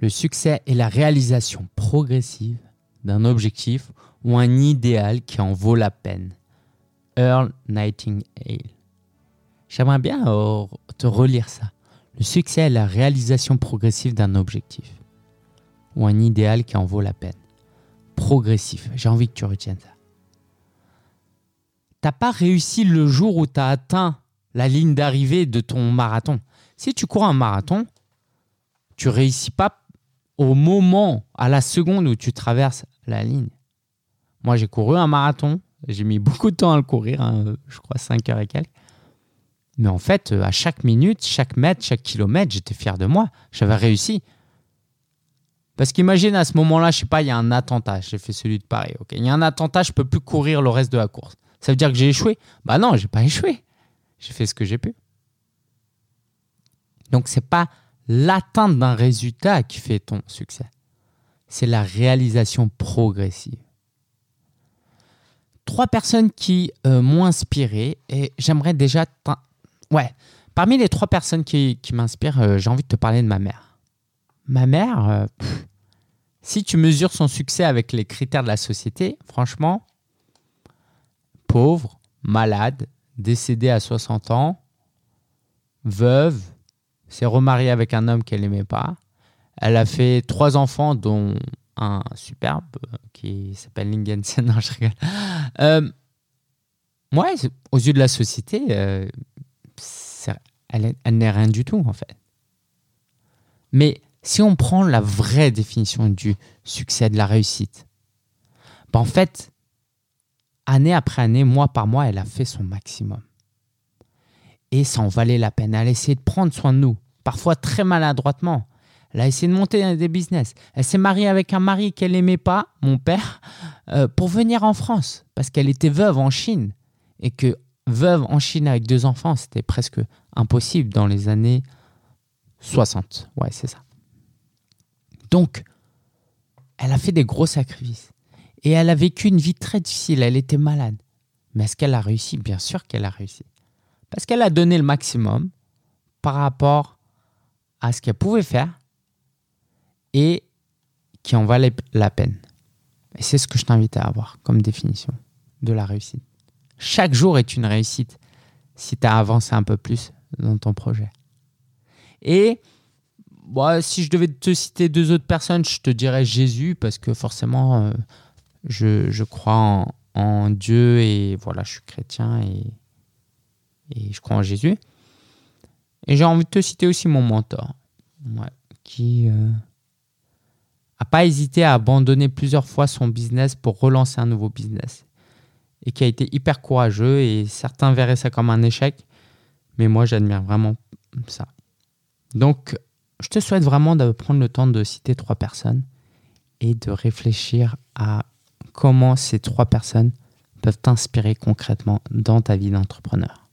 Le succès est la réalisation progressive d'un objectif ou un idéal qui en vaut la peine. Earl Nightingale. J'aimerais bien euh, te relire ça. Le succès est la réalisation progressive d'un objectif ou un idéal qui en vaut la peine. Progressif. J'ai envie que tu retiennes ça. T'as pas réussi le jour où tu as atteint la ligne d'arrivée de ton marathon. Si tu cours un marathon, tu réussis pas au moment, à la seconde où tu traverses la ligne. Moi, j'ai couru un marathon. J'ai mis beaucoup de temps à le courir, hein, je crois 5 heures et quelques. Mais en fait, à chaque minute, chaque mètre, chaque kilomètre, j'étais fier de moi. J'avais réussi. Parce qu'imagine à ce moment-là, je sais pas, il y a un attentat. J'ai fait celui de Paris. ok il y a un attentat, je peux plus courir le reste de la course. Ça veut dire que j'ai échoué? Bah non, j'ai pas échoué. J'ai fait ce que j'ai pu. Donc c'est pas l'atteinte d'un résultat qui fait ton succès. C'est la réalisation progressive. Trois personnes qui euh, m'ont inspiré et j'aimerais déjà... Ouais, parmi les trois personnes qui, m'inspirent, euh, j'ai envie de te parler de ma mère. Ma mère, euh, si tu mesures son succès avec les critères de la société, franchement, pauvre, malade, décédée à 60 ans, veuve, s'est remariée avec un homme qu'elle n'aimait pas. Elle a fait trois enfants, dont un superbe qui s'appelle Lingensen. Non, je rigole. Euh, ouais, aux yeux de la société, euh, elle, n'est rien du tout, en fait. Mais si on prend la vraie définition du succès, de la réussite, ben en fait, année après année, mois par mois, elle a fait son maximum. Et ça en valait la peine. Elle a essayé de prendre soin de nous, parfois très maladroitement. Elle a essayé de monter des business. Elle s'est mariée avec un mari qu'elle n'aimait pas, mon père, euh, pour venir en France, parce qu'elle était veuve en Chine. Et que veuve en Chine avec deux enfants, c'était presque impossible dans les années 60. Ouais, c'est ça. Donc, elle a fait des gros sacrifices. Et elle a vécu une vie très difficile, elle était malade. Mais est-ce qu'elle a réussi? Bien sûr qu'elle a réussi. Parce qu'elle a donné le maximum par rapport à ce qu'elle pouvait faire et qui en valait la peine. Et c'est ce que je t'invite à avoir comme définition de la réussite. Chaque jour est une réussite si tu as avancé un peu plus dans ton projet. Et si je devais te citer deux autres personnes, je te dirais Jésus, parce que forcément, euh, je, crois en, Dieu et voilà, je suis chrétien et, et je crois en Jésus. Et j'ai envie de te citer aussi mon mentor, qui n'a euh, pas hésité à abandonner plusieurs fois son business pour relancer un nouveau business. Et qui a été hyper courageux et certains verraient ça comme un échec, mais moi j'admire vraiment ça. Donc je te souhaite vraiment de prendre le temps de citer trois personnes et de réfléchir à comment ces trois personnes peuvent t'inspirer concrètement dans ta vie d'entrepreneur.